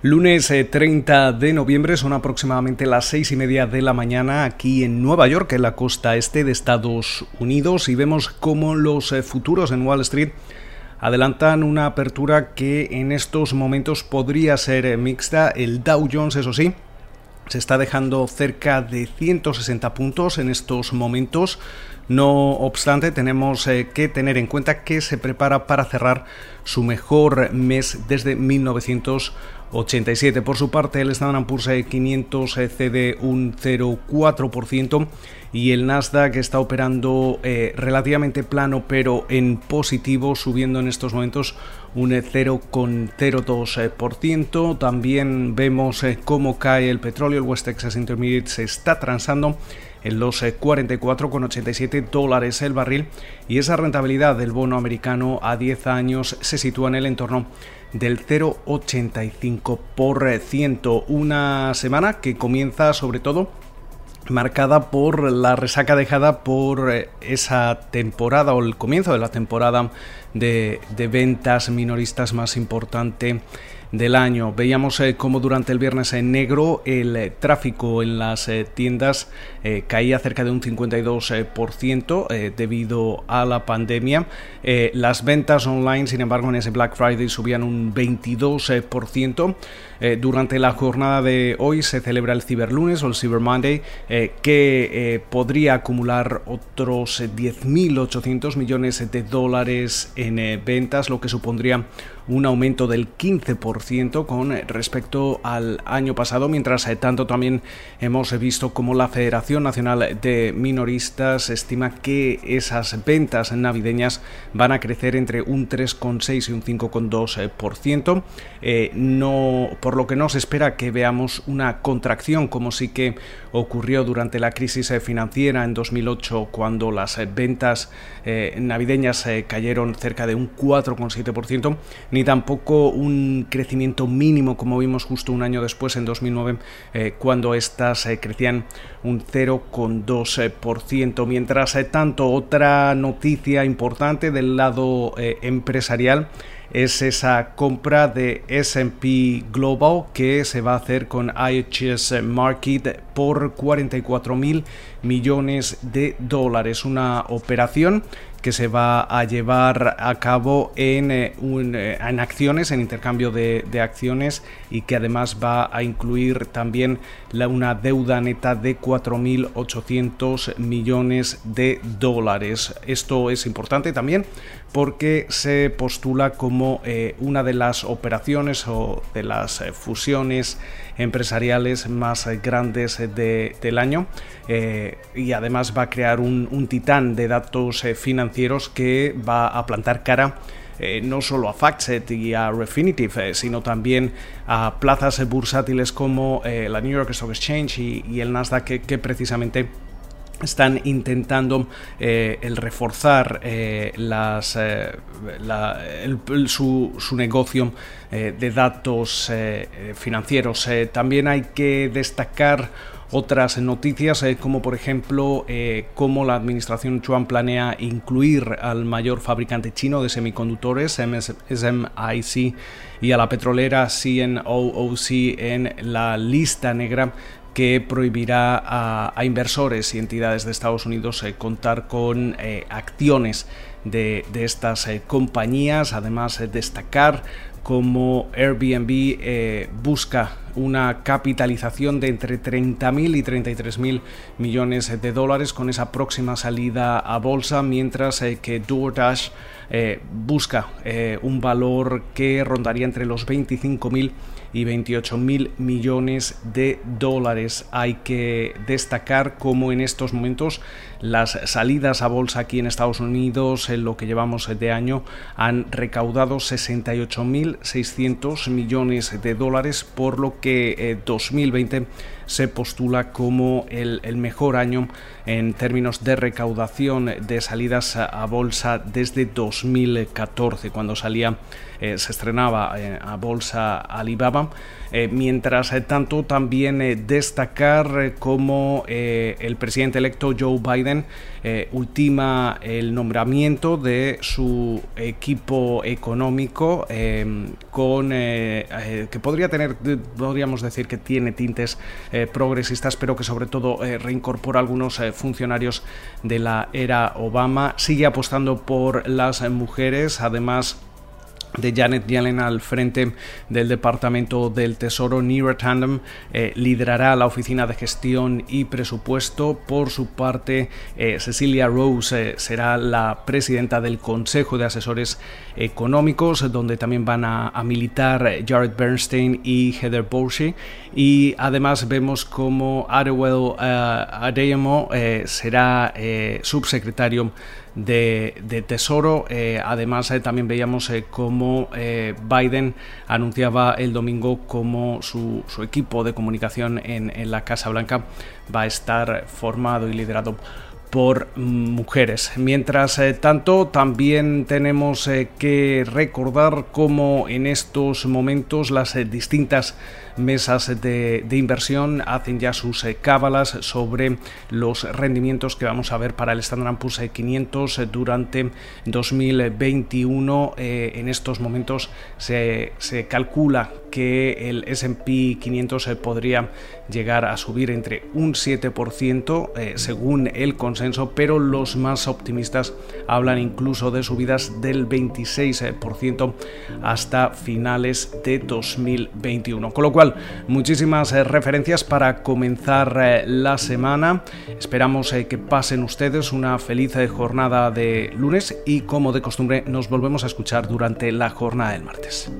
Lunes 30 eh, de noviembre son aproximadamente las seis y media de la mañana aquí en Nueva York, en la costa este de Estados Unidos, y vemos cómo los eh, futuros en Wall Street adelantan una apertura que en estos momentos podría ser eh, mixta. El Dow Jones, eso sí, se está dejando cerca de 160 puntos en estos momentos. No obstante, tenemos que tener en cuenta que se prepara para cerrar su mejor mes desde 1987. Por su parte, el Standard Poor's 500 eh, cede un 0,4% y el Nasdaq está operando eh, relativamente plano pero en positivo, subiendo en estos momentos un 0,02%. También vemos cómo cae el petróleo, el West Texas Intermediate se está transando en los 44,87 eh, dólares el barril y esa rentabilidad del bono americano a 10 años se sitúa en el entorno del 0,85%. Una semana que comienza sobre todo marcada por la resaca dejada por eh, esa temporada o el comienzo de la temporada de, de ventas minoristas más importante del año. Veíamos eh, como durante el viernes en negro el eh, tráfico en las eh, tiendas caía cerca de un 52% debido a la pandemia. las ventas online, sin embargo, en ese Black Friday subían un 22%. durante la jornada de hoy se celebra el Ciberlunes o el Cyber Monday, que podría acumular otros 10.800 millones de dólares en ventas, lo que supondría un aumento del 15% con respecto al año pasado, mientras eh, tanto también hemos visto como la Federación Nacional de Minoristas estima que esas ventas navideñas van a crecer entre un 3,6 y un 5,2%, eh, no, por lo que no se espera que veamos una contracción como sí que ocurrió durante la crisis eh, financiera en 2008 cuando las ventas navideñas cayeron cerca de un 4,7%, ni tampoco un crecimiento mínimo como vimos justo un año después, en 2009, eh, cuando estas eh, crecían un 0,2%. Mientras eh, tanto, otra noticia importante del lado empresarial es esa compra de SP Global que se va a hacer con IHS Market por 44 mil millones de dólares. Una operación que se va a llevar a cabo en, eh, eh, en acciones, en intercambio de, acciones y que además va a incluir también una deuda neta de 4.800 millones de dólares. Esto es importante también porque se postula como eh, una de las operaciones o de las fusiones empresariales más grandes del año y además va a crear un, un titán de datos financieros que va a plantar cara eh, no solo a FactSet y a Refinitiv, eh, sino también a plazas bursátiles como eh, la New York Stock Exchange y, el Nasdaq, que, precisamente están intentando el reforzar las, su, su, negocio de datos financieros. también hay que destacar otras noticias, eh, como por ejemplo eh, cómo la administración Chuan planea incluir al mayor fabricante chino de semiconductores, SMIC, y a la petrolera CNOOC en la lista negra que prohibirá a, inversores y entidades de Estados Unidos eh, contar con acciones de, estas compañías. Además, destacar como Airbnb eh, busca una capitalización de entre 30.000 y 33.000 millones de dólares con esa próxima salida a bolsa, mientras eh, que DoorDash eh, busca un valor que rondaría entre los 25.000 y 28 mil millones de dólares. Hay que destacar cómo en estos momentos las salidas a bolsa aquí en Estados Unidos en lo que llevamos de año han recaudado 68.600 millones de dólares, por lo que 2020 eh, se postula como el, mejor año en términos de recaudación de salidas a, bolsa desde 2014, cuando salía, eh, se estrenaba eh, a bolsa Alibaba. Eh, mientras tanto, también destacar como el presidente electo Joe Biden ultima el nombramiento de su equipo económico con que podría tener, podríamos decir que tiene tintes progresistas, pero que sobre todo reincorpora algunos funcionarios de la era Obama. Sigue apostando por las mujeres, además de Janet Yellen al frente del Departamento del Tesoro, Neera Tandem eh, liderará la Oficina de Gestión y Presupuesto. Por su parte, eh, Cecilia Rose eh, será la presidenta del Consejo de Asesores Económicos, donde también van a, militar Jared Bernstein y Heather Borshi. Y además vemos como Arewell Adeyemo será subsecretario de, Tesoro. Eh, además, también veíamos eh, Biden anunciaba el domingo cómo su, equipo de comunicación en, en la Casa Blanca va a estar formado y liderado por mujeres. Mientras tanto, también tenemos que recordar cómo en estos momentos las distintas mesas de, inversión hacen ya sus eh, cábalas sobre los rendimientos que vamos a ver para el Standard Poor's 500 eh, durante 2021. Eh, en estos momentos se, calcula que el S&P 500 podría llegar a subir entre un 7% según el consenso, pero los más optimistas hablan incluso de subidas del 26% hasta finales de 2021. Con lo cual, muchísimas eh, referencias para comenzar eh, la semana. Esperamos eh, que pasen ustedes una feliz jornada de lunes y como de costumbre nos volvemos a escuchar durante la jornada del martes.